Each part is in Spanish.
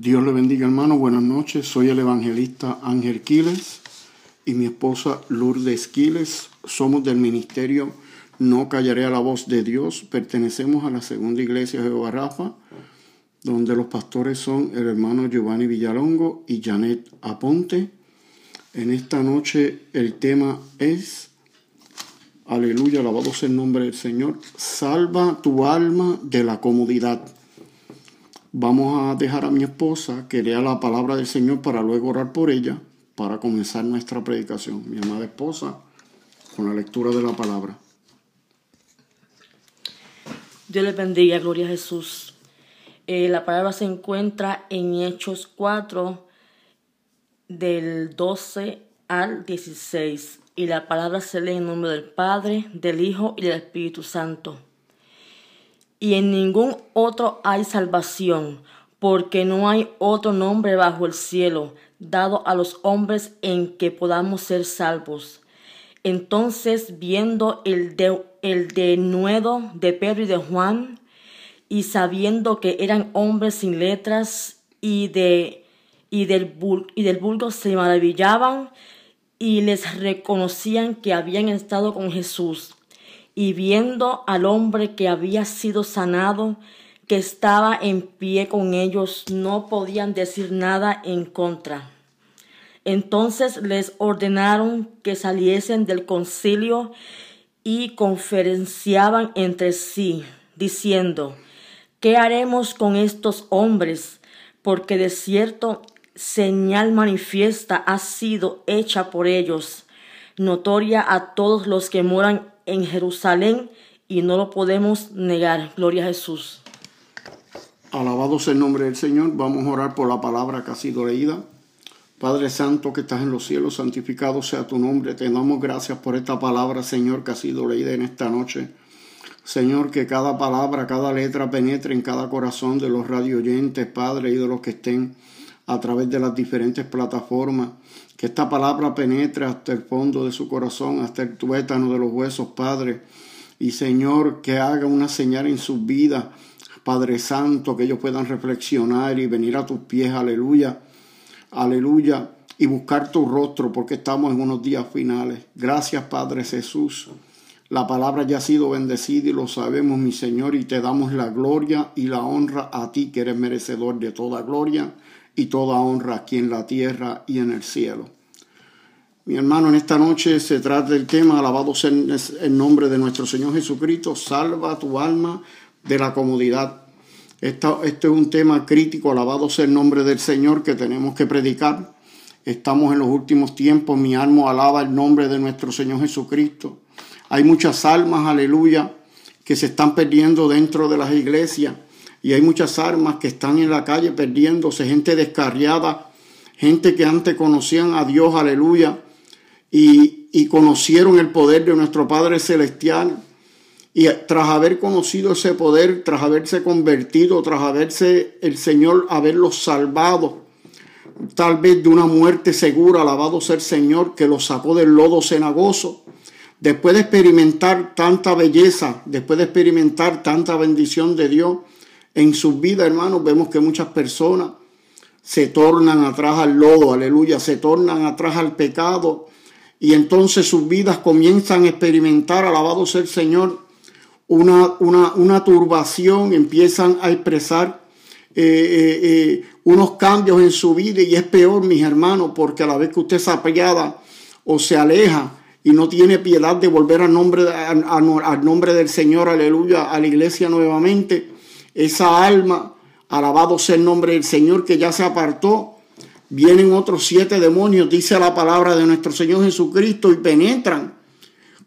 Dios le bendiga hermano, buenas noches. Soy el evangelista Ángel Quiles y mi esposa Lourdes Quiles. Somos del ministerio No Callaré a la Voz de Dios. Pertenecemos a la segunda iglesia de Rafa, donde los pastores son el hermano Giovanni Villalongo y Janet Aponte. En esta noche el tema es, aleluya, alabado sea el nombre del Señor, salva tu alma de la comodidad. Vamos a dejar a mi esposa que lea la palabra del Señor para luego orar por ella para comenzar nuestra predicación. Mi amada esposa, con la lectura de la palabra. Dios le bendiga, gloria a Jesús. Eh, la palabra se encuentra en Hechos 4, del 12 al 16. Y la palabra se lee en nombre del Padre, del Hijo y del Espíritu Santo y en ningún otro hay salvación, porque no hay otro nombre bajo el cielo dado a los hombres en que podamos ser salvos. Entonces, viendo el, de, el denuedo de Pedro y de Juan, y sabiendo que eran hombres sin letras y, de, y, del, y del vulgo se maravillaban y les reconocían que habían estado con Jesús y viendo al hombre que había sido sanado, que estaba en pie con ellos, no podían decir nada en contra. Entonces les ordenaron que saliesen del concilio y conferenciaban entre sí, diciendo, ¿qué haremos con estos hombres? Porque de cierto señal manifiesta ha sido hecha por ellos, notoria a todos los que moran en Jerusalén y no lo podemos negar. Gloria a Jesús. Alabado sea el nombre del Señor. Vamos a orar por la palabra que ha sido leída. Padre Santo que estás en los cielos, santificado sea tu nombre. Te damos gracias por esta palabra, Señor, que ha sido leída en esta noche. Señor, que cada palabra, cada letra penetre en cada corazón de los radio oyentes, Padre, y de los que estén a través de las diferentes plataformas que esta palabra penetre hasta el fondo de su corazón, hasta el tuétano de los huesos, Padre. Y Señor, que haga una señal en sus vidas, Padre Santo, que ellos puedan reflexionar y venir a tus pies, aleluya, aleluya, y buscar tu rostro, porque estamos en unos días finales. Gracias, Padre Jesús. La palabra ya ha sido bendecida y lo sabemos, mi Señor, y te damos la gloria y la honra a ti, que eres merecedor de toda gloria y toda honra aquí en la tierra y en el cielo. Mi hermano, en esta noche se trata del tema, alabado sea el nombre de nuestro Señor Jesucristo, salva tu alma de la comodidad. este es un tema crítico, alabado sea el nombre del Señor que tenemos que predicar. Estamos en los últimos tiempos, mi alma alaba el nombre de nuestro Señor Jesucristo. Hay muchas almas, aleluya, que se están perdiendo dentro de las iglesias y hay muchas armas que están en la calle perdiéndose, gente descarriada, gente que antes conocían a Dios, aleluya, y, y conocieron el poder de nuestro Padre Celestial. Y tras haber conocido ese poder, tras haberse convertido, tras haberse el Señor haberlos salvado, tal vez de una muerte segura, alabado sea el Señor, que los sacó del lodo cenagoso, después de experimentar tanta belleza, después de experimentar tanta bendición de Dios, en sus vidas, hermanos, vemos que muchas personas se tornan atrás al lodo, aleluya, se tornan atrás al pecado y entonces sus vidas comienzan a experimentar, alabado sea el Señor, una, una, una turbación, empiezan a expresar eh, eh, eh, unos cambios en su vida y es peor, mis hermanos, porque a la vez que usted se apellada o se aleja y no tiene piedad de volver al nombre, al nombre del Señor, aleluya, a la iglesia nuevamente, esa alma, alabado sea el nombre del Señor que ya se apartó, vienen otros siete demonios, dice la palabra de nuestro Señor Jesucristo, y penetran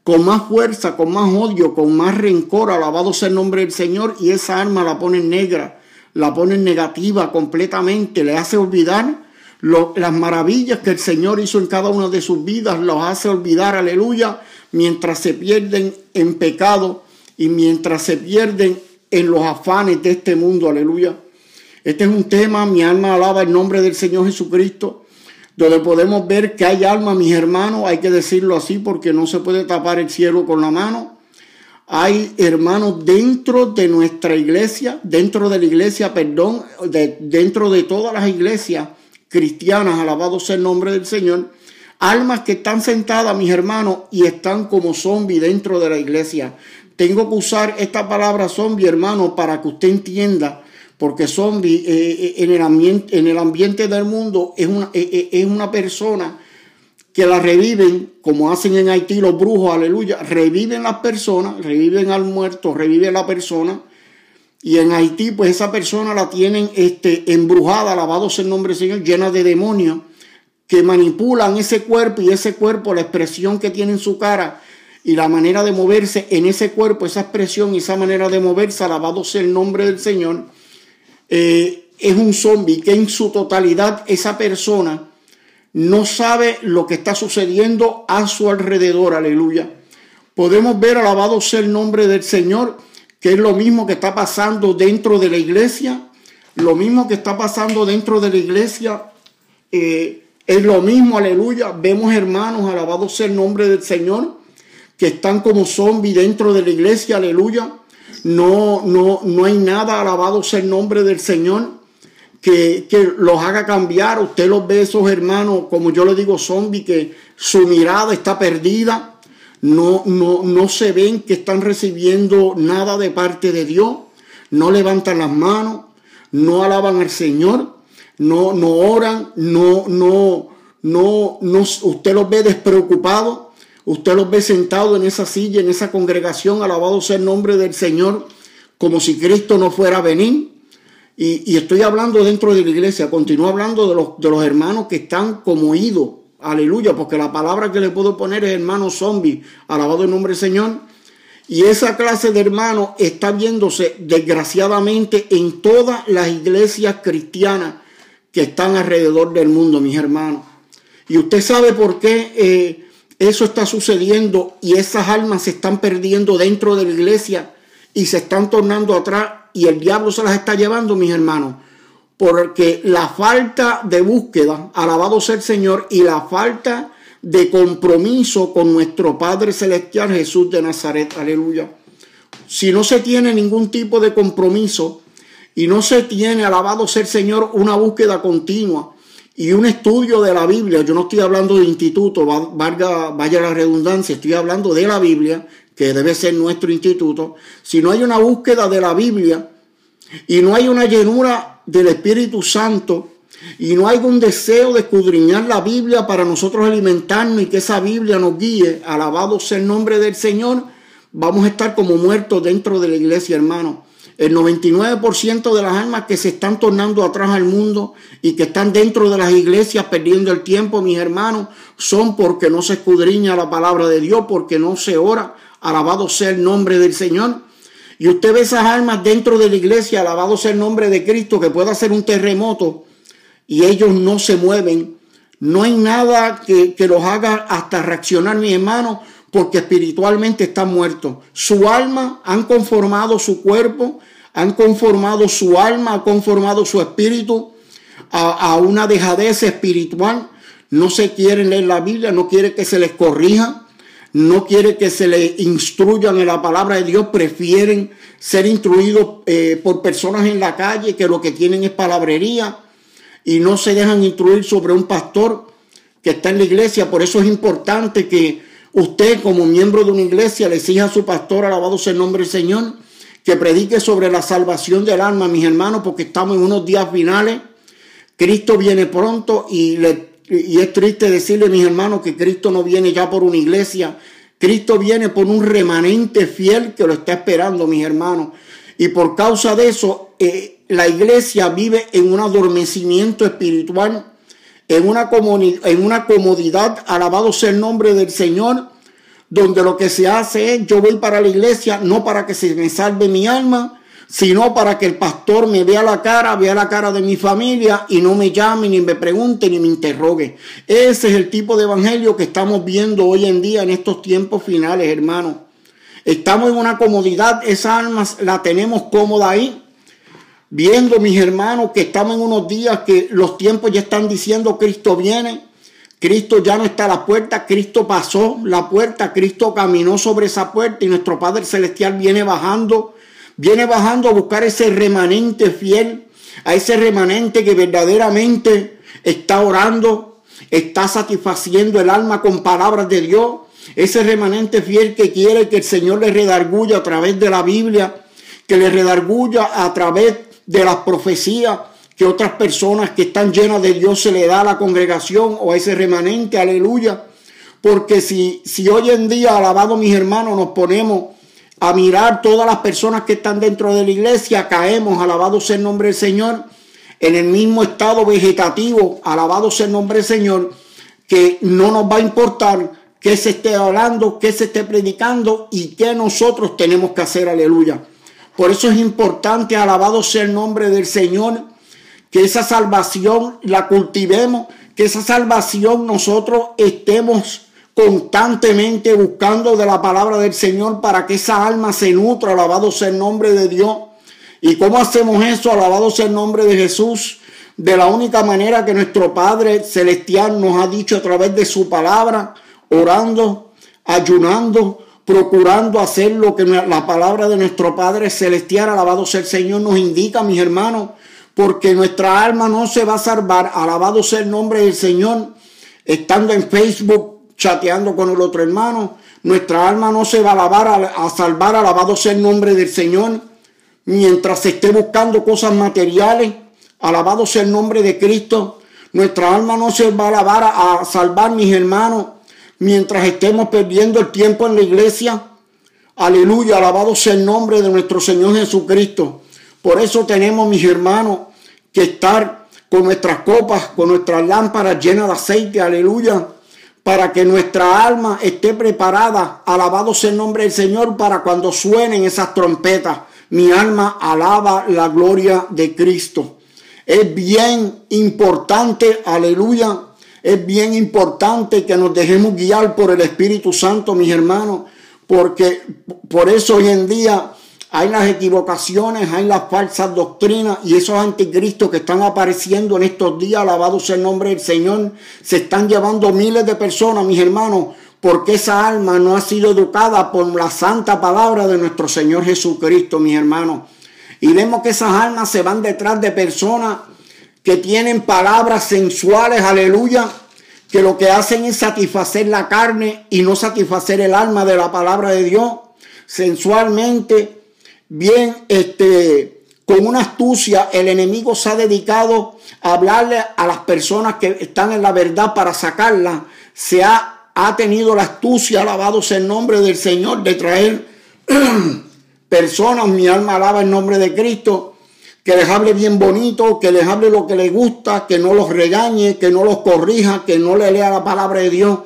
con más fuerza, con más odio, con más rencor, alabado sea el nombre del Señor, y esa alma la ponen negra, la ponen negativa completamente, le hace olvidar las maravillas que el Señor hizo en cada una de sus vidas, los hace olvidar, aleluya, mientras se pierden en pecado y mientras se pierden en los afanes de este mundo, aleluya. Este es un tema, mi alma alaba el nombre del Señor Jesucristo, donde podemos ver que hay alma, mis hermanos, hay que decirlo así porque no se puede tapar el cielo con la mano. hay hermanos dentro de nuestra iglesia, dentro de la iglesia, perdón, dentro de todas las iglesias cristianas, alabado sea el nombre del Señor, almas que están sentadas, mis hermanos, y están como zombies dentro de la iglesia. Tengo que usar esta palabra zombie, hermano, para que usted entienda, porque zombie eh, eh, en, el ambiente, en el ambiente del mundo es una, eh, es una persona que la reviven, como hacen en Haití los brujos, aleluya, reviven las personas, reviven al muerto, reviven la persona. Y en Haití, pues esa persona la tienen este, embrujada, alabado sea el nombre del Señor, llena de demonios que manipulan ese cuerpo y ese cuerpo, la expresión que tiene en su cara y la manera de moverse en ese cuerpo, esa expresión y esa manera de moverse, alabado sea el nombre del Señor, eh, es un zombie que en su totalidad esa persona no sabe lo que está sucediendo a su alrededor, aleluya. Podemos ver, alabado sea el nombre del Señor, que es lo mismo que está pasando dentro de la iglesia, lo mismo que está pasando dentro de la iglesia, eh, es lo mismo, aleluya. Vemos hermanos, alabado sea el nombre del Señor, que están como zombies dentro de la iglesia, aleluya. No, no, no hay nada, alabado sea el nombre del Señor que, los haga cambiar. Usted los ve, esos hermanos, como yo le digo, zombies, que su mirada está perdida. No, no, no se ven que están recibiendo nada de parte de Dios. No levantan las manos, no alaban al Señor, no, no oran, no, no, no, no, usted los ve despreocupados. Usted los ve sentados en esa silla, en esa congregación, alabado sea el nombre del Señor, como si Cristo no fuera a venir. Y, estoy hablando dentro de la iglesia, continúo hablando de los, de los hermanos que están como idos. Aleluya, porque la palabra que le puedo poner es hermano zombie. Alabado el nombre del Señor. Y esa clase de hermanos está viéndose desgraciadamente en todas las iglesias cristianas que están alrededor del mundo, mis hermanos. Y usted sabe por qué eh, eso está sucediendo y esas almas se están perdiendo dentro de la iglesia y se están tornando atrás y el diablo se las está llevando, mis hermanos, porque la falta de búsqueda, alabado sea el Señor, y la falta de compromiso con nuestro Padre Celestial Jesús de Nazaret, aleluya. Si no se tiene ningún tipo de compromiso y no se tiene, alabado sea el Señor, una búsqueda continua y un estudio de la Biblia, yo no estoy hablando de instituto, vaya la redundancia, estoy hablando de la Biblia, que debe ser nuestro instituto, si no hay una búsqueda de la Biblia y no hay una llenura del Espíritu Santo y no hay un deseo de escudriñar la Biblia para nosotros alimentarnos y que esa Biblia nos guíe, alabado sea el nombre del Señor, vamos a estar como muertos dentro de la iglesia, hermano. El 99% de las almas que se están tornando atrás al mundo y que están dentro de las iglesias perdiendo el tiempo, mis hermanos, son porque no se escudriña la palabra de Dios, porque no se ora, alabado sea el nombre del Señor. Y usted ve esas almas dentro de la iglesia, alabado sea el nombre de Cristo, que pueda hacer un terremoto y ellos no se mueven. No hay nada que, que los haga hasta reaccionar, mi hermano, porque espiritualmente están muertos. Su alma han conformado su cuerpo, han conformado su alma, han conformado su espíritu a, una dejadez espiritual. No se quieren leer la Biblia, no quiere que se les corrija no quiere que se le instruyan en la palabra de Dios, prefieren ser instruidos eh, por personas en la calle que lo que tienen es palabrería y no se dejan instruir sobre un pastor que está en la iglesia. Por eso es importante que usted como miembro de una iglesia le exija a su pastor, alabado sea el nombre del Señor, que predique sobre la salvación del alma, mis hermanos, porque estamos en unos días finales. Cristo viene pronto y es triste decirle, mis hermanos, que Cristo no viene ya por una iglesia. Cristo viene por un remanente fiel que lo está esperando, mis hermanos. Y por causa de eso, eh, la iglesia vive en un adormecimiento espiritual, en una, en una comodidad, alabado sea el nombre del Señor, donde lo que se hace es, yo voy para la iglesia no para que se me salve mi alma, sino para que el pastor me vea la cara, vea la cara de mi familia y no me llame, ni me pregunte, ni me interrogue. Ese es el tipo de evangelio que estamos viendo hoy en día en estos tiempos finales, hermanos. Estamos en una comodidad, esa alma la tenemos cómoda ahí. Viendo, mis hermanos, que estamos en unos días que los tiempos ya están diciendo Cristo viene. Cristo ya no está a la puerta, Cristo pasó la puerta, Cristo caminó sobre esa puerta y nuestro Padre Celestial viene bajando, viene bajando a buscar ese remanente fiel, a ese remanente que verdaderamente está orando, está satisfaciendo el alma con palabras de Dios, ese remanente fiel que quiere que el Señor le redarguya a través de la Biblia, que le redarguya a través de las profecías, que otras personas que están llenas de Dios se le da a la congregación o a ese remanente, aleluya. Porque si, si hoy en día, alabado mis hermanos, nos ponemos a mirar todas las personas que están dentro de la iglesia, caemos, alabado sea el nombre del Señor, en el mismo estado vegetativo, alabado sea el nombre del Señor, que no nos va a importar qué se esté hablando, qué se esté predicando y qué nosotros tenemos que hacer, aleluya. Por eso es importante, alabado sea el nombre del Señor, que esa salvación la cultivemos, que esa salvación nosotros estemos constantemente buscando de la palabra del Señor para que esa alma se nutra, alabado sea el nombre de Dios. ¿Y cómo hacemos eso? Alabado sea el nombre de Jesús. De la única manera que nuestro Padre Celestial nos ha dicho a través de su palabra, orando, ayunando, procurando hacer lo que la palabra de nuestro Padre Celestial, alabado sea el Señor, nos indica, mis hermanos porque nuestra alma no se va a salvar, alabado sea el nombre del Señor, estando en Facebook chateando con el otro hermano, nuestra alma no se va a, alabar, a, salvar, alabado sea el nombre del Señor, mientras se esté buscando cosas materiales, alabado sea el nombre de Cristo, nuestra alma no se va a alabar, a salvar, mis hermanos, mientras estemos perdiendo el tiempo en la iglesia. Aleluya, alabado sea el nombre de nuestro Señor Jesucristo. Por eso tenemos, mis hermanos, que estar con nuestras copas, con nuestras lámparas llenas de aceite, aleluya, para que nuestra alma esté preparada, alabado sea el nombre del Señor, para cuando suenen esas trompetas, mi alma alaba la gloria de Cristo. Es bien importante, aleluya, es bien importante que nos dejemos guiar por el Espíritu Santo, mis hermanos, porque por eso hoy en día hay las equivocaciones, hay las falsas doctrinas y esos anticristos que están apareciendo en estos días, alabado sea el nombre del Señor, se están llevando miles de personas, mis hermanos, porque esa alma no ha sido educada por la santa palabra de nuestro Señor Jesucristo, mis hermanos. Y vemos que esas almas se van detrás de personas que tienen palabras sensuales, aleluya, que lo que hacen es satisfacer la carne y no satisfacer el alma de la palabra de Dios. Sensualmente bien, este, con una astucia, el enemigo se ha dedicado a hablarle a las personas que están en la verdad para sacarla. Se ha, ha tenido la astucia, alabado sea el nombre del Señor, de traer personas, mi alma alaba el nombre de Cristo, que les hable bien bonito, que les hable lo que les gusta, que no los regañe, que no los corrija, que no le lea la palabra de Dios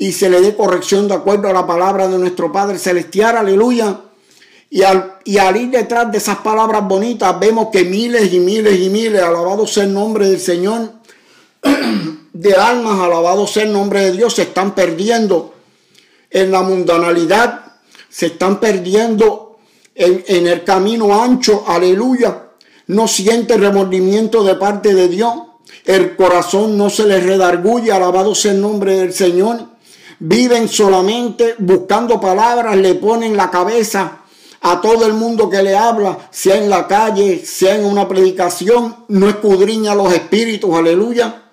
y se le dé corrección de acuerdo a la palabra de nuestro Padre Celestial, aleluya. Y al, y al ir detrás de esas palabras bonitas, vemos que miles y miles y miles, alabado sea el nombre del Señor, de almas, alabado sea el nombre de Dios, se están perdiendo en la mundanalidad, se están perdiendo en, en el camino ancho, aleluya. No siente remordimiento de parte de Dios. El corazón no se les redarguye, alabado sea el nombre del Señor. Viven solamente buscando palabras, le ponen la cabeza a todo el mundo que le habla, sea en la calle, sea en una predicación, no escudriña los espíritus, aleluya.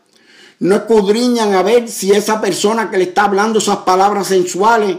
No escudriñan a ver si esa persona que le está hablando esas palabras sensuales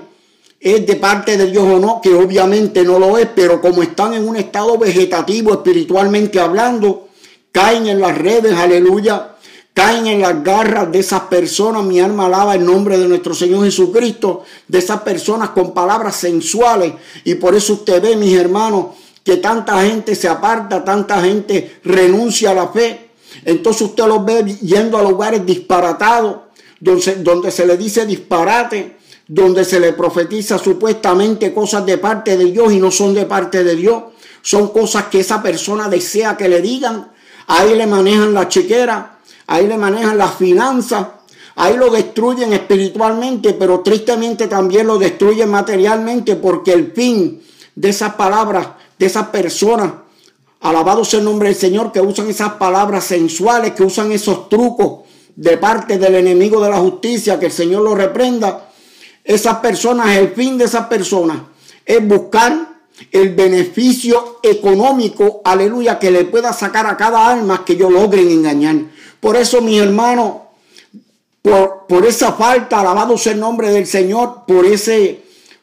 es de parte de Dios o no, que obviamente no lo es, pero como están en un estado vegetativo espiritualmente hablando, caen en las redes, aleluya, caen en las garras de esas personas. Mi alma alaba el nombre de nuestro Señor Jesucristo, de esas personas con palabras sensuales. Y por eso usted ve, mis hermanos, que tanta gente se aparta, tanta gente renuncia a la fe. Entonces usted los ve yendo a lugares disparatados, donde, donde se le dice disparate, donde se le profetiza supuestamente cosas de parte de Dios y no son de parte de Dios. Son cosas que esa persona desea que le digan. Ahí le manejan la chequera, ahí le manejan las finanzas, ahí lo destruyen espiritualmente, pero tristemente también lo destruyen materialmente porque el fin de esas palabras, de esas personas, alabado sea el nombre del Señor, que usan esas palabras sensuales, que usan esos trucos de parte del enemigo de la justicia, que el Señor lo reprenda, esas personas, el fin de esas personas es buscar el beneficio económico, aleluya, que le pueda sacar a cada alma que ellos logren engañar. Por eso, mi hermano, por, por esa falta, alabado sea el nombre del Señor, por esa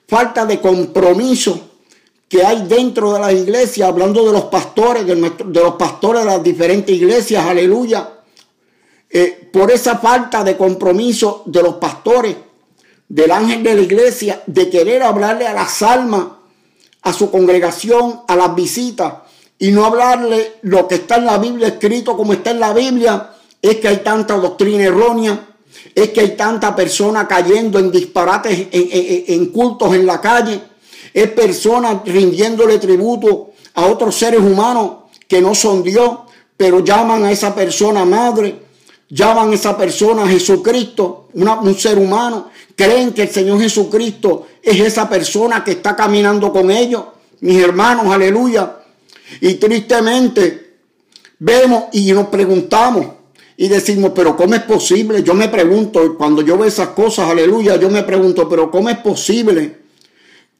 falta de compromiso que hay dentro de las iglesias, hablando de los pastores, de, los pastores de las diferentes iglesias, aleluya. Eh, por esa falta de compromiso de los pastores, del ángel de la iglesia, de querer hablarle a las almas, a su congregación, a las visitas, y no hablarle lo que está en la Biblia escrito como está en la Biblia, es que hay tanta doctrina errónea, es que hay tanta persona cayendo en disparates, en cultos en la calle es personas rindiéndole tributo a otros seres humanos que no son Dios, pero llaman a esa persona madre, llaman a esa persona Jesucristo, un ser humano, creen que el Señor Jesucristo es esa persona que está caminando con ellos, mis hermanos, aleluya. Y tristemente vemos y nos preguntamos y decimos, pero ¿cómo es posible? Yo me pregunto, cuando yo veo esas cosas, aleluya, yo me pregunto, pero ¿cómo es posible?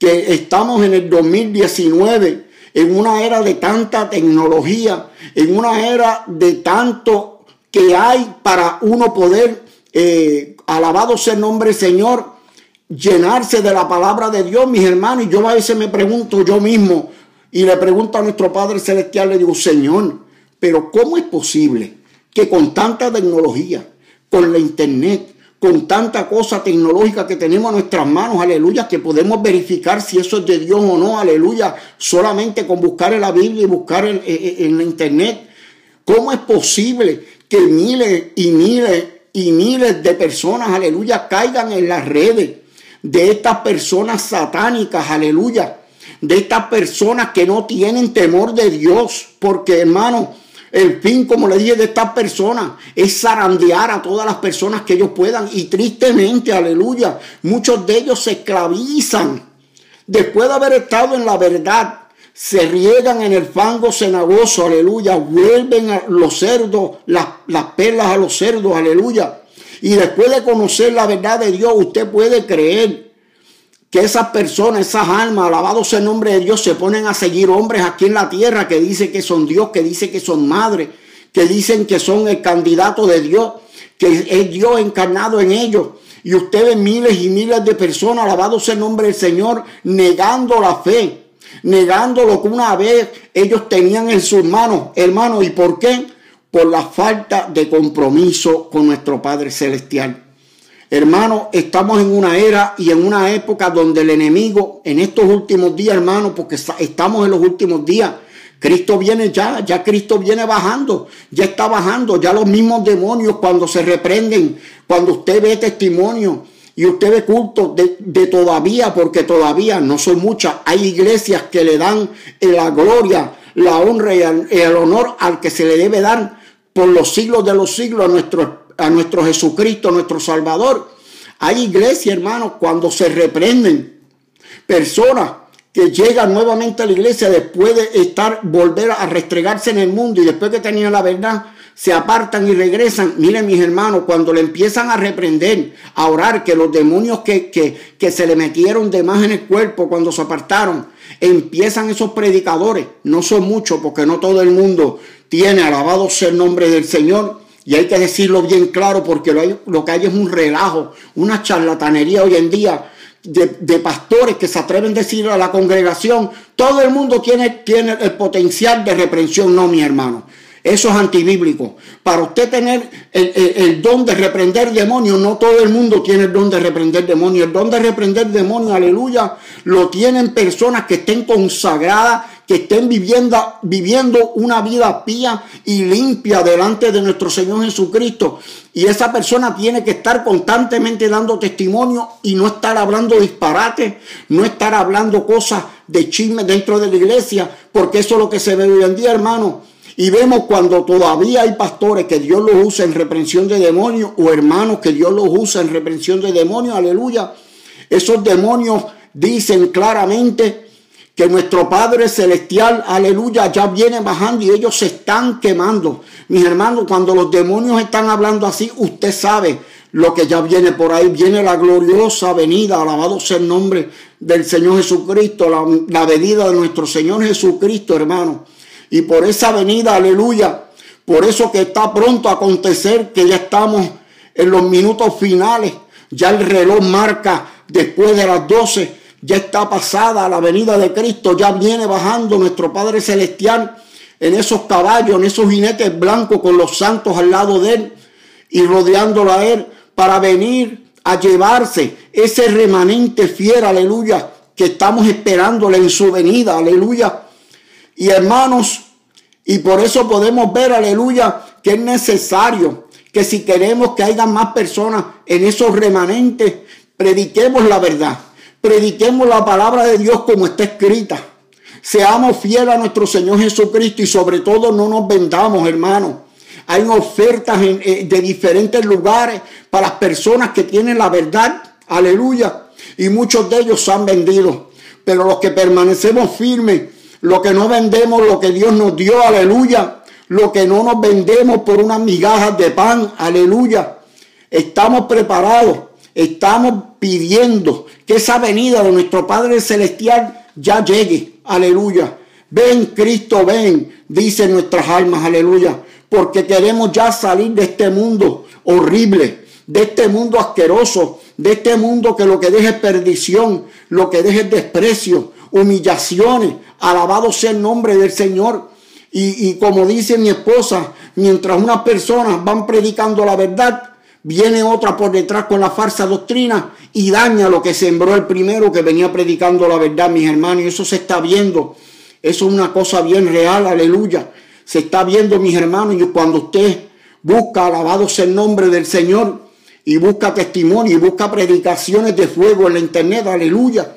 que estamos en el 2019, en una era de tanta tecnología, en una era de tanto que hay para uno poder, eh, alabado sea el nombre del Señor, llenarse de la palabra de Dios, mis hermanos. Y yo a veces me pregunto yo mismo y le pregunto a nuestro Padre Celestial, le digo, Señor, pero ¿cómo es posible que con tanta tecnología, con la internet, con tanta cosa tecnológica que tenemos a nuestras manos, aleluya, que podemos verificar si eso es de Dios o no, aleluya, solamente con buscar en la Biblia y buscar en, en la internet. ¿Cómo es posible que miles y miles y miles de personas, aleluya, caigan en las redes de estas personas satánicas, aleluya, de estas personas que no tienen temor de Dios? Porque, hermano, el fin, como le dije, de estas personas es zarandear a todas las personas que ellos puedan. Y tristemente, aleluya, muchos de ellos se esclavizan. Después de haber estado en la verdad, se riegan en el fango cenagoso, aleluya. Vuelven a los cerdos, las, las perlas a los cerdos, aleluya. Y después de conocer la verdad de Dios, usted puede creer que esas personas, esas almas, alabado sea el nombre de Dios, se ponen a seguir hombres aquí en la tierra que dicen que son Dios, que dicen que son madre, que dicen que son el candidato de Dios, que es Dios encarnado en ellos. Y ustedes miles y miles de personas, alabado sea el nombre del Señor, negando la fe, negando lo que una vez ellos tenían en sus manos, hermanos. ¿Y por qué? Por la falta de compromiso con nuestro Padre Celestial. Hermano, estamos en una era y en una época donde el enemigo, en estos últimos días, hermano, porque estamos en los últimos días, Cristo viene ya, ya Cristo viene bajando, ya está bajando, ya los mismos demonios cuando se reprenden, cuando usted ve testimonio y usted ve culto de, todavía, porque todavía no son muchas, hay iglesias que le dan la gloria, la honra y el honor al que se le debe dar por los siglos de los siglos a nuestro a nuestro Jesucristo, nuestro Salvador. Hay iglesia, hermanos, cuando se reprenden personas que llegan nuevamente a la iglesia después de estar, volver a restregarse en el mundo y después que tenían la verdad, se apartan y regresan. Miren mis hermanos, cuando le empiezan a reprender, a orar, que los demonios que, que, que se le metieron de más en el cuerpo cuando se apartaron, empiezan esos predicadores, no son muchos porque no todo el mundo tiene alabado sea el nombre del Señor, y hay que decirlo bien claro porque lo, que hay es un relajo, una charlatanería hoy en día de, pastores que se atreven a decir a la congregación, todo el mundo tiene, tiene el potencial de reprensión, no mi hermano. Eso es antibíblico. Para usted tener el, don de reprender demonios, no todo el mundo tiene el don de reprender demonios. El don de reprender demonios, aleluya, lo tienen personas que estén consagradas que estén viviendo, viviendo una vida pía y limpia delante de nuestro Señor Jesucristo. Y esa persona tiene que estar constantemente dando testimonio y no estar hablando disparate, no estar hablando cosas de chisme dentro de la iglesia, porque eso es lo que se ve hoy en día, hermano. Y vemos cuando todavía hay pastores que Dios los usa en reprensión de demonios o hermanos que Dios los usa en reprensión de demonios, aleluya. Esos demonios dicen claramente que nuestro Padre Celestial, aleluya, ya viene bajando y ellos se están quemando. Mis hermanos, cuando los demonios están hablando así, usted sabe lo que ya viene por ahí. Viene la gloriosa venida, alabado sea el nombre del Señor Jesucristo, la, la venida de nuestro Señor Jesucristo, hermano. Y por esa venida, aleluya, por eso que está pronto a acontecer, que ya estamos en los minutos finales, ya el reloj marca después de las 12 ya está pasada la venida de Cristo, ya viene bajando nuestro Padre Celestial en esos caballos, en esos jinetes blancos con los santos al lado de él y rodeándolo a él para venir a llevarse ese remanente fiel, aleluya, que estamos esperándole en su venida, aleluya. Y hermanos, y por eso podemos ver, aleluya, que es necesario que si queremos que haya más personas en esos remanentes, prediquemos la verdad Prediquemos la palabra de Dios como está escrita. Seamos fieles a nuestro Señor Jesucristo y sobre todo no nos vendamos, hermanos. Hay ofertas eh, de diferentes lugares para las personas que tienen la verdad. Aleluya. Y muchos de ellos se han vendido. Pero los que permanecemos firmes, lo que no vendemos, lo que Dios nos dio, aleluya. Lo que no nos vendemos por unas migajas de pan, aleluya. Estamos preparados Estamos pidiendo que esa venida de nuestro Padre Celestial ya llegue. Aleluya. Ven, Cristo, ven, dicen nuestras almas, aleluya. Porque queremos ya salir de este mundo horrible, de este mundo asqueroso, de este mundo que lo que deja es perdición, lo que deja es desprecio, humillaciones. Alabado sea el nombre del Señor. Y, y como dice mi esposa, mientras unas personas van predicando la verdad, Viene otra por detrás con la falsa doctrina y daña lo que sembró el primero que venía predicando la verdad, mis hermanos. Y eso se está viendo. Eso es una cosa bien real, aleluya. Se está viendo, mis hermanos. Y cuando usted busca, alabado sea el nombre del Señor, y busca testimonio y busca predicaciones de fuego en la internet, aleluya,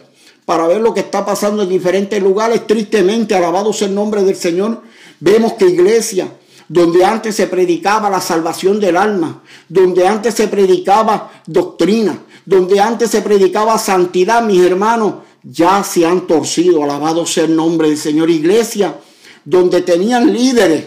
para ver lo que está pasando en diferentes lugares, tristemente, alabado sea el nombre del Señor, vemos que iglesia donde antes se predicaba la salvación del alma, donde antes se predicaba doctrina, donde antes se predicaba santidad, mis hermanos, ya se han torcido, alabado sea el nombre del Señor. Iglesia, donde tenían líderes,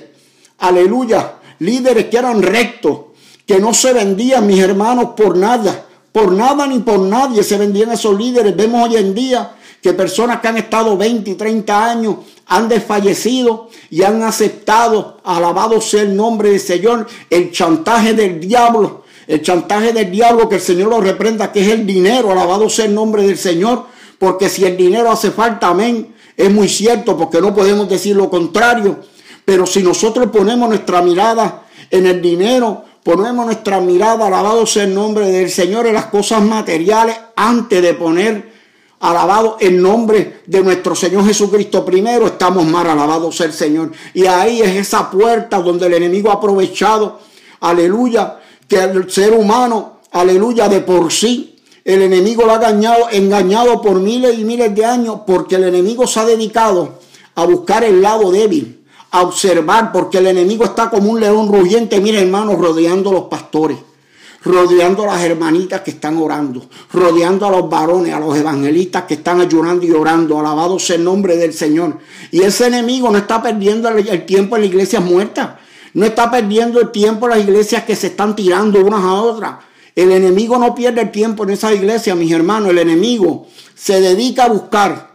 aleluya, líderes que eran rectos, que no se vendían, mis hermanos, por nada, por nada ni por nadie se vendían esos líderes. Vemos hoy en día que personas que han estado 20 y 30 años han desfallecido y han aceptado, alabado sea el nombre del Señor, el chantaje del diablo, el chantaje del diablo que el Señor lo reprenda, que es el dinero, alabado sea el nombre del Señor, porque si el dinero hace falta, amén, es muy cierto, porque no podemos decir lo contrario, pero si nosotros ponemos nuestra mirada en el dinero, ponemos nuestra mirada, alabado sea el nombre del Señor, en las cosas materiales, antes de poner alabado el nombre de nuestro Señor Jesucristo primero, estamos mal, alabado sea el Señor. Y ahí es esa puerta donde el enemigo ha aprovechado, aleluya, que el ser humano, aleluya, de por sí, el enemigo lo ha engañado, engañado por miles y miles de años, porque el enemigo se ha dedicado a buscar el lado débil, a observar, porque el enemigo está como un león rugiente, mire hermano, rodeando a los pastores rodeando a las hermanitas que están orando, rodeando a los varones, a los evangelistas que están ayunando y orando, alabado sea el nombre del Señor. Y ese enemigo no está perdiendo el tiempo en las iglesias muertas, no está perdiendo el tiempo en las iglesias que se están tirando unas a otras. El enemigo no pierde el tiempo en esas iglesias, mis hermanos, el enemigo se dedica a buscar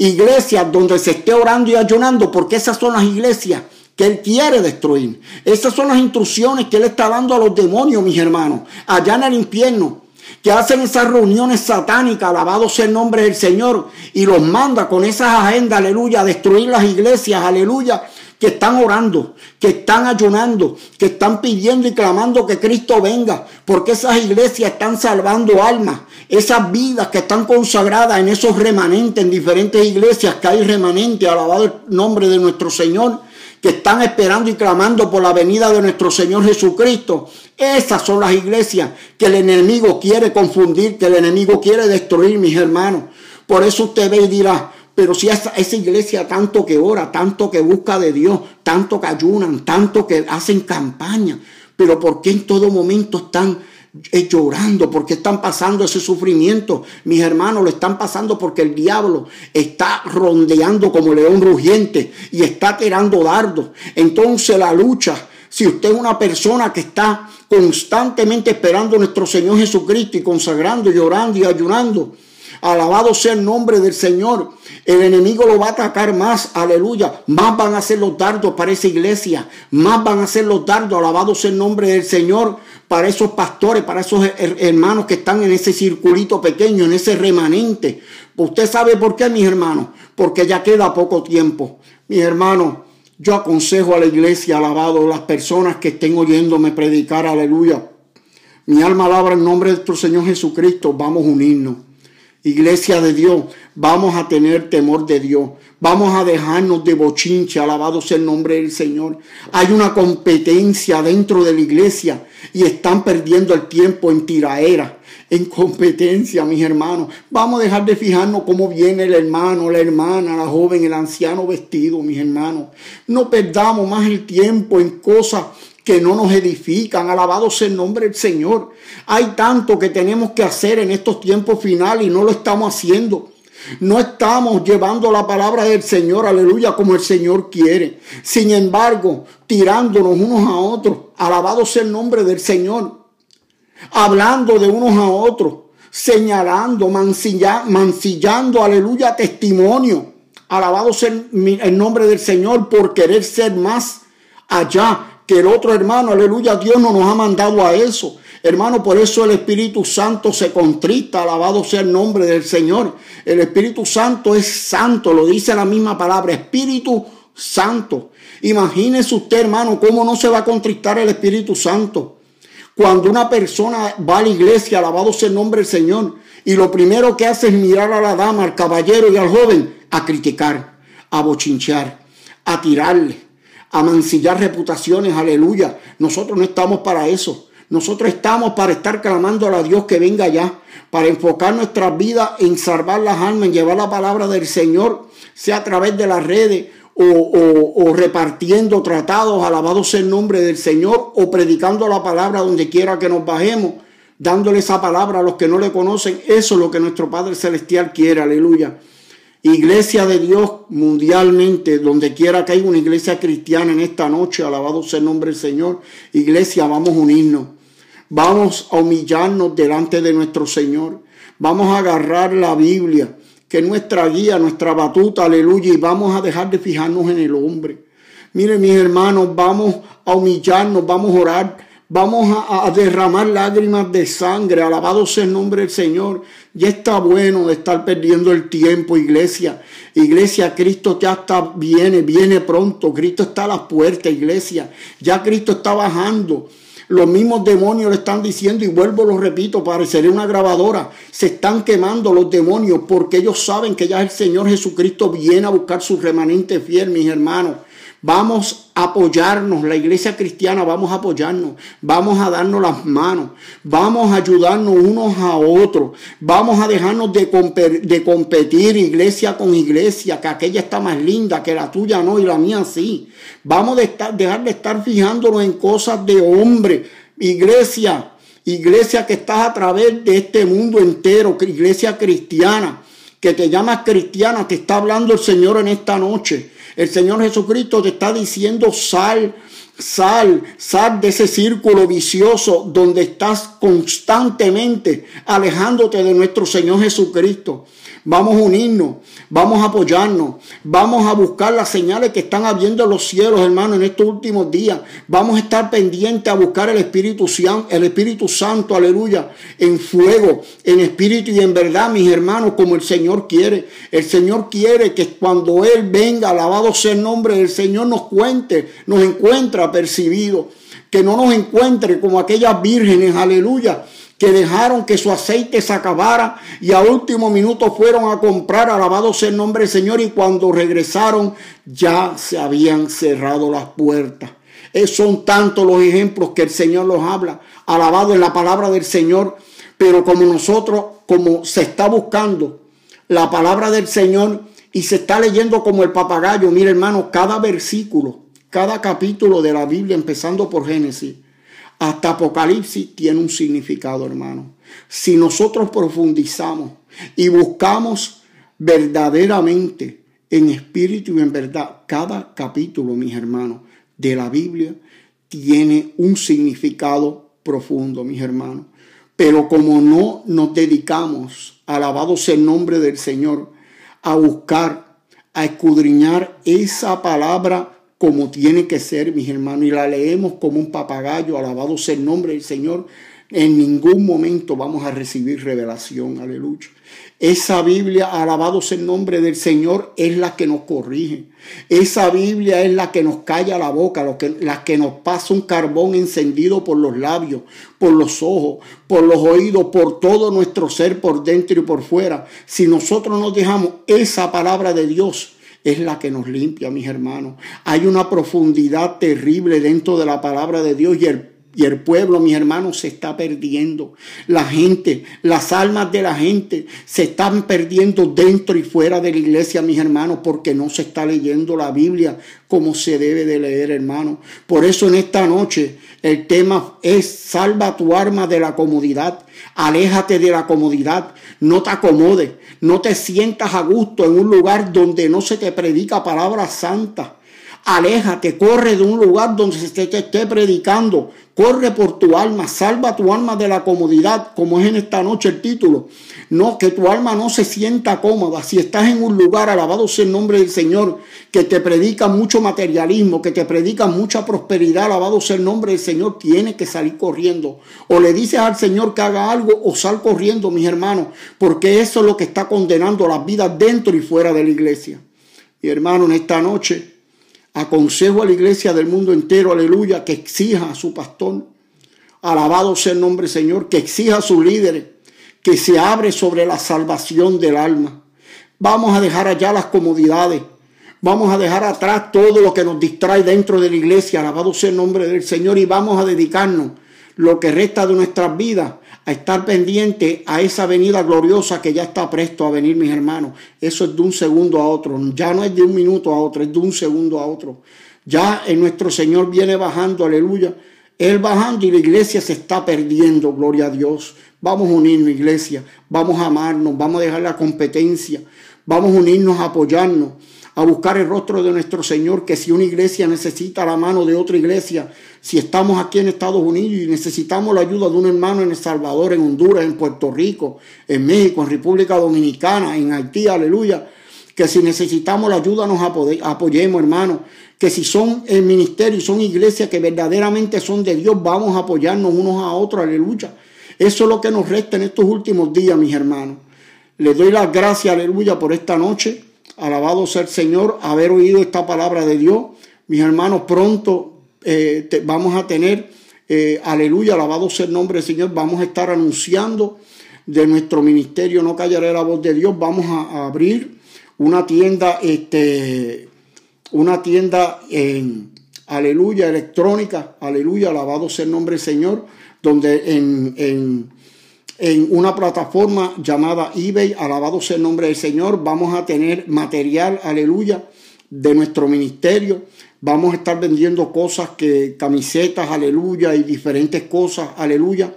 iglesias donde se esté orando y ayunando, porque esas son las iglesias que Él quiere destruir. Esas son las instrucciones que Él está dando a los demonios, mis hermanos, allá en el infierno, que hacen esas reuniones satánicas, alabado sea el nombre del Señor, y los manda con esas agendas, aleluya, a destruir las iglesias, aleluya, que están orando, que están ayunando, que están pidiendo y clamando que Cristo venga, porque esas iglesias están salvando almas, esas vidas que están consagradas en esos remanentes, en diferentes iglesias que hay remanentes, alabado el nombre de nuestro Señor que están esperando y clamando por la venida de nuestro Señor Jesucristo. Esas son las iglesias que el enemigo quiere confundir, que el enemigo quiere destruir, mis hermanos. Por eso usted ve y dirá, pero si esa, esa iglesia tanto que ora, tanto que busca de Dios, tanto que ayunan, tanto que hacen campaña, pero ¿por qué en todo momento están eh, llorando porque están pasando ese sufrimiento. Mis hermanos lo están pasando porque el diablo está rondeando como león rugiente y está tirando dardos. Entonces la lucha, si usted es una persona que está constantemente esperando a nuestro Señor Jesucristo y consagrando, llorando y ayunando, Alabado sea el nombre del Señor. El enemigo lo va a atacar más, aleluya. Más van a ser los dardos para esa iglesia. Más van a ser los dardos, alabado sea el nombre del Señor, para esos pastores, para esos hermanos que están en ese circulito pequeño, en ese remanente. Usted sabe por qué, mis hermanos, porque ya queda poco tiempo. Mis hermanos, yo aconsejo a la iglesia, alabado, las personas que estén oyéndome predicar, aleluya. Mi alma alabra el nombre de nuestro Señor Jesucristo. Vamos a unirnos. Iglesia de Dios, vamos a tener temor de Dios. Vamos a dejarnos de bochinche, alabado sea el nombre del Señor. Hay una competencia dentro de la iglesia y están perdiendo el tiempo en tiraera, en competencia, mis hermanos. Vamos a dejar de fijarnos cómo viene el hermano, la hermana, la joven, el anciano vestido, mis hermanos. No perdamos más el tiempo en cosas que no nos edifican. Alabado sea el nombre del Señor. Hay tanto que tenemos que hacer en estos tiempos finales y no lo estamos haciendo. No estamos llevando la palabra del Señor, aleluya, como el Señor quiere. Sin embargo, tirándonos unos a otros. Alabado sea el nombre del Señor. Hablando de unos a otros. Señalando, mancillando, aleluya, testimonio. Alabado sea el nombre del Señor por querer ser más allá que el otro hermano, aleluya, Dios no nos ha mandado a eso. Hermano, por eso el Espíritu Santo se contrista, alabado sea el nombre del Señor. El Espíritu Santo es santo, lo dice la misma palabra, Espíritu Santo. Imagínese usted, hermano, cómo no se va a contristar el Espíritu Santo. Cuando una persona va a la iglesia, alabado sea el nombre del Señor, y lo primero que hace es mirar a la dama, al caballero y al joven, a criticar, a bochinchar, a tirarle, a mancillar reputaciones, aleluya. Nosotros no estamos para eso. Nosotros estamos para estar clamando a Dios que venga ya, para enfocar nuestras vidas en salvar las almas, en llevar la palabra del Señor, sea a través de las redes o, repartiendo tratados, alabado sea el nombre del Señor, o predicando la palabra donde quiera que nos bajemos, dándole esa palabra a los que no le conocen. Eso es lo que nuestro Padre Celestial quiere, aleluya. Iglesia de Dios mundialmente, donde quiera que haya una iglesia cristiana en esta noche, alabado sea el nombre del Señor. Iglesia, vamos a unirnos. Vamos a humillarnos delante de nuestro Señor. Vamos a agarrar la Biblia, que es nuestra guía, nuestra batuta, aleluya, y vamos a dejar de fijarnos en el hombre. Miren, mis hermanos, vamos a humillarnos, vamos a orar Vamos a, derramar lágrimas de sangre. Alabado sea el nombre del Señor. Ya está bueno de estar perdiendo el tiempo, iglesia. Iglesia, Cristo ya está, viene, viene pronto. Cristo está a la puerta, iglesia. Ya Cristo está bajando. Los mismos demonios le están diciendo, y vuelvo, lo repito, pareceré una grabadora. Se están quemando los demonios porque ellos saben que ya el Señor Jesucristo viene a buscar su remanente fiel, mis hermanos. Vamos a apoyarnos, la iglesia cristiana, vamos a apoyarnos, vamos a darnos las manos, vamos a ayudarnos unos a otros, vamos a dejarnos de, competir iglesia con iglesia, que aquella está más linda, que la tuya no y la mía sí. Vamos a dejar de estar fijándonos en cosas de hombre, iglesia, iglesia que estás a través de este mundo entero, iglesia cristiana, que te llamas cristiana, te está hablando el Señor en esta noche. El Señor Jesucristo te está diciendo sal, sal, sal de ese círculo vicioso donde estás constantemente alejándote de nuestro Señor Jesucristo. Vamos a unirnos, vamos a apoyarnos, vamos a buscar las señales que están habiendo los cielos, hermano, en estos últimos días. Vamos a estar pendientes a buscar el Espíritu, el Espíritu Santo, aleluya, en fuego, en espíritu y en verdad, mis hermanos, como el Señor quiere. El Señor quiere que cuando Él venga, alabado sea el nombre del Señor, nos cuente, nos encuentra percibido. Que no nos encuentre como aquellas vírgenes, aleluya, que dejaron que su aceite se acabara y a último minuto fueron a comprar, alabado sea el nombre del Señor, y cuando regresaron ya se habían cerrado las puertas. Es, son tantos los ejemplos que el Señor los habla, alabado en la palabra del Señor, pero como nosotros, como se está buscando la palabra del Señor y se está leyendo como el papagayo, mire hermano, cada versículo, cada capítulo de la Biblia, empezando por Génesis, hasta Apocalipsis tiene un significado, hermano. Si nosotros profundizamos y buscamos verdaderamente en espíritu y en verdad, cada capítulo, mis hermanos, de la Biblia tiene un significado profundo, mis hermanos. Pero como no nos dedicamos, alabado sea el nombre del Señor, a buscar, a escudriñar esa palabra como tiene que ser, mis hermanos, y la leemos como un papagayo, alabado sea el nombre del Señor, en ningún momento vamos a recibir revelación, aleluya. Esa Biblia, alabado sea el nombre del Señor, es la que nos corrige. Esa Biblia es la que nos calla la boca, la que nos pasa un carbón encendido por los labios, por los ojos, por los oídos, por todo nuestro ser, por dentro y por fuera. Si nosotros nos dejamos esa palabra de Dios, es la que nos limpia, mis hermanos. Hay una profundidad terrible dentro de la palabra de Dios y el y el pueblo, mis hermanos, se está perdiendo. La gente, las almas de la gente se están perdiendo dentro y fuera de la iglesia, mis hermanos, porque no se está leyendo la Biblia como se debe de leer, hermano. Por eso en esta noche el tema es salva tu arma de la comodidad. Aléjate de la comodidad. No te acomodes. No te sientas a gusto en un lugar donde no se te predica palabra santa. Aléjate, corre de un lugar donde se te esté predicando Corre por tu alma, salva tu alma de la comodidad, como es en esta noche el título. No, que tu alma no se sienta cómoda. Si estás en un lugar, alabado sea el nombre del Señor, que te predica mucho materialismo, que te predica mucha prosperidad, alabado sea el nombre del Señor, tienes que salir corriendo. O le dices al Señor que haga algo o sal corriendo, mis hermanos, porque eso es lo que está condenando las vidas dentro y fuera de la iglesia. Y hermano, en esta noche Aconsejo a la iglesia del mundo entero, aleluya, que exija a su pastor, alabado sea el nombre Señor, que exija a sus líderes, que se abre sobre la salvación del alma. Vamos a dejar allá las comodidades. Vamos a dejar atrás todo lo que nos distrae dentro de la iglesia, alabado sea el nombre del Señor, y vamos a dedicarnos lo que resta de nuestras vidas a estar pendiente a esa venida gloriosa que ya está presto a venir, mis hermanos. Eso es de un segundo a otro, ya no es de un minuto a otro, es de un segundo a otro. Ya nuestro Señor viene bajando, aleluya. Él bajando y la iglesia se está perdiendo, gloria a Dios. Vamos a unirnos, iglesia. Vamos a amarnos, vamos a dejar la competencia. Vamos a unirnos, a apoyarnos, a buscar el rostro de nuestro Señor, que si una iglesia necesita la mano de otra iglesia, si estamos aquí en Estados Unidos y necesitamos la ayuda de un hermano en El Salvador, en Honduras, en Puerto Rico, en México, en República Dominicana, en Haití, aleluya. Que si necesitamos la ayuda nos apoyemos, hermano. Que si son el ministerio y son iglesias que verdaderamente son de Dios, vamos a apoyarnos unos a otros, aleluya. Eso es lo que nos resta en estos últimos días, mis hermanos. Les doy las gracias, aleluya, por esta noche. Alabado sea el Señor, haber oído esta palabra de Dios. Mis hermanos, pronto eh, vamos a tener, eh, aleluya, alabado sea el nombre del Señor, vamos a estar anunciando de nuestro ministerio, no callaré la voz de Dios, vamos a, abrir una tienda, este, una tienda en, aleluya, electrónica, aleluya, alabado sea el nombre del Señor, donde en, en una plataforma llamada eBay, alabado sea el nombre del Señor, vamos a tener material, aleluya, de nuestro ministerio. Vamos a estar vendiendo cosas que, camisetas, aleluya, y diferentes cosas, aleluya,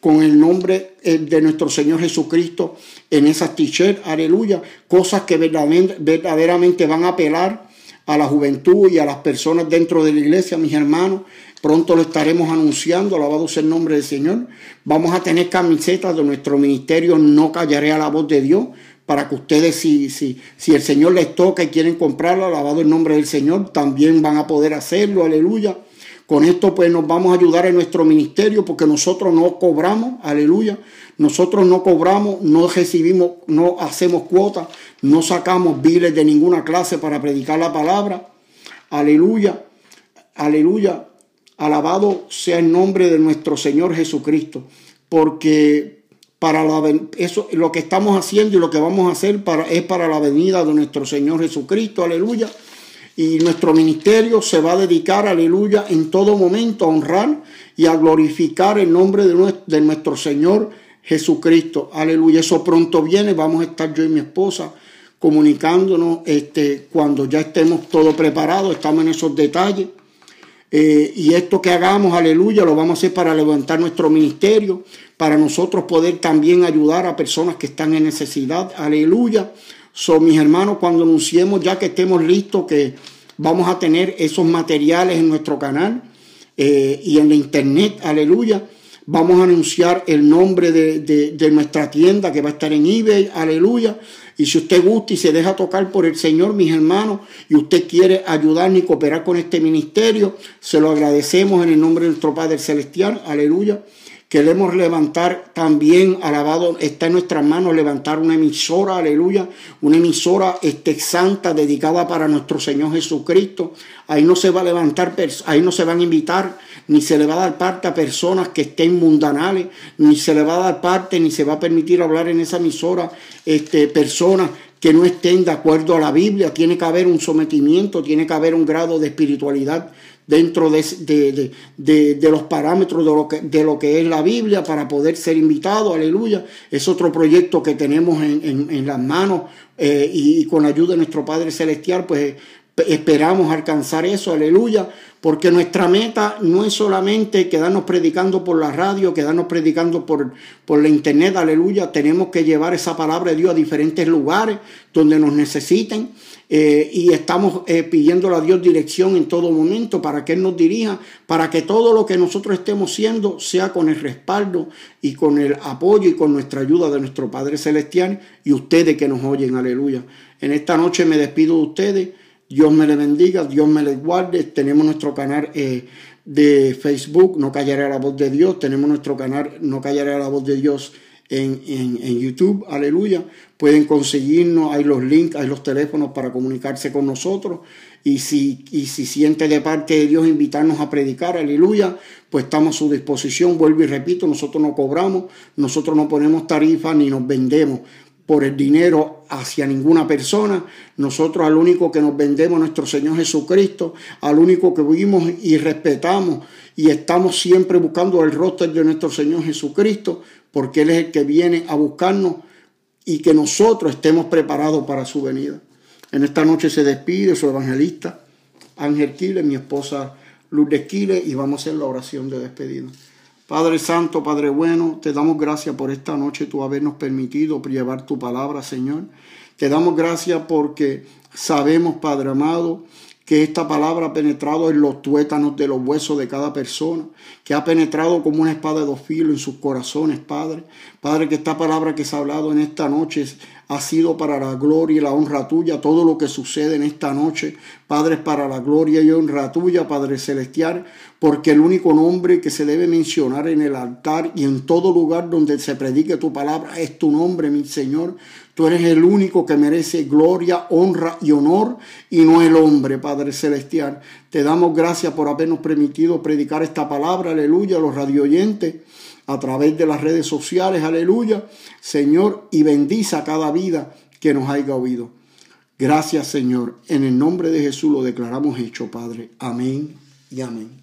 con el nombre eh, de nuestro Señor Jesucristo en esas t-shirts, aleluya. Cosas que verdaderamente van a apelar a la juventud y a las personas dentro de la iglesia, mis hermanos. Pronto lo estaremos anunciando, alabado sea el nombre del Señor. Vamos a tener camisetas de nuestro ministerio, no callaré a la voz de Dios para que ustedes, si, si, si el Señor les toca y quieren comprarlo, alabado el nombre del Señor, también van a poder hacerlo, aleluya. Con esto pues nos vamos a ayudar en nuestro ministerio porque nosotros no cobramos, aleluya. Nosotros no cobramos, no recibimos, no hacemos cuotas, no sacamos biles de ninguna clase para predicar la palabra. Aleluya, aleluya. Alabado sea el nombre de nuestro Señor Jesucristo. Porque para la, eso, lo que estamos haciendo y lo que vamos a hacer es para la venida de nuestro Señor Jesucristo, aleluya. Y nuestro ministerio se va a dedicar, aleluya, en todo momento a honrar y a glorificar el nombre de nuestro, de nuestro Señor Jesucristo, aleluya. Eso pronto viene, vamos a estar yo y mi esposa comunicándonos este, cuando ya estemos todo preparado, estamos en esos detalles. Eh, y esto que hagamos, aleluya, lo vamos a hacer para levantar nuestro ministerio, para nosotros poder también ayudar a personas que están en necesidad, aleluya. Son mis hermanos, cuando anunciemos ya que estemos listos, que vamos a tener esos materiales en nuestro canal eh, y en la internet, aleluya. Vamos a anunciar el nombre de, de, nuestra tienda que va a estar en eBay, aleluya. Y si usted gusta y se deja tocar por el Señor, mis hermanos, y usted quiere ayudarnos y cooperar con este ministerio, se lo agradecemos en el nombre de nuestro Padre Celestial, aleluya. Queremos levantar también, alabado, está en nuestras manos levantar una emisora, aleluya, una emisora este, santa dedicada para nuestro Señor Jesucristo. Ahí no se va a levantar, ahí no se van a invitar, ni se le va a dar parte a personas que estén mundanales, ni se le va a dar parte, ni se va a permitir hablar en esa emisora, este, personas que no estén de acuerdo a la Biblia. Tiene que haber un sometimiento, tiene que haber un grado de espiritualidad dentro de, de, los parámetros de lo, que, de lo que es la Biblia para poder ser invitado, aleluya. Es otro proyecto que tenemos en, las manos eh, y, con la ayuda de nuestro Padre Celestial, pues esperamos alcanzar eso, aleluya, porque nuestra meta no es solamente quedarnos predicando por la radio, quedarnos predicando por, por la internet, aleluya, tenemos que llevar esa palabra de Dios a diferentes lugares donde nos necesiten. Eh, y estamos eh, pidiéndole a Dios dirección en todo momento para que Él nos dirija, para que todo lo que nosotros estemos haciendo sea con el respaldo y con el apoyo y con nuestra ayuda de nuestro Padre Celestial y ustedes que nos oyen, aleluya. En esta noche me despido de ustedes, Dios me les bendiga, Dios me les guarde, tenemos nuestro canal eh, de Facebook, No Callaré la Voz de Dios, tenemos nuestro canal No Callaré la Voz de Dios en, en, YouTube, aleluya. Pueden conseguirnos, hay los links, hay los teléfonos para comunicarse con nosotros. Y si, y si siente de parte de Dios invitarnos a predicar, aleluya, pues estamos a su disposición. Vuelvo y repito, nosotros no cobramos, nosotros no ponemos tarifas ni nos vendemos por el dinero hacia ninguna persona. Nosotros al único que nos vendemos nuestro Señor Jesucristo, al único que vivimos y respetamos y estamos siempre buscando el rostro de nuestro Señor Jesucristo, porque Él es el que viene a buscarnos y que nosotros estemos preparados para su venida. En esta noche se despide su evangelista Ángel Quiles, mi esposa Lourdes Quiles, y vamos a hacer la oración de despedida. Padre Santo, Padre bueno, te damos gracias por esta noche tú habernos permitido llevar tu palabra, Señor. Te damos gracias porque sabemos, Padre amado, que esta palabra ha penetrado en los tuétanos de los huesos de cada persona, que ha penetrado como una espada de dos filos en sus corazones, Padre. Padre, que esta palabra que se ha hablado en esta noche ha sido para la gloria y la honra tuya. Todo lo que sucede en esta noche, Padre, es para la gloria y honra tuya, Padre Celestial, porque el único nombre que se debe mencionar en el altar y en todo lugar donde se predique tu palabra es tu nombre, mi Señor. Tú eres el único que merece gloria, honra y honor y no el hombre, Padre Celestial. Te damos gracias por habernos permitido predicar esta palabra, aleluya, a los radioyentes a través de las redes sociales, aleluya. Señor, y bendiza cada vida que nos haya oído. Gracias, Señor. En el nombre de Jesús lo declaramos hecho, Padre. Amén y amén.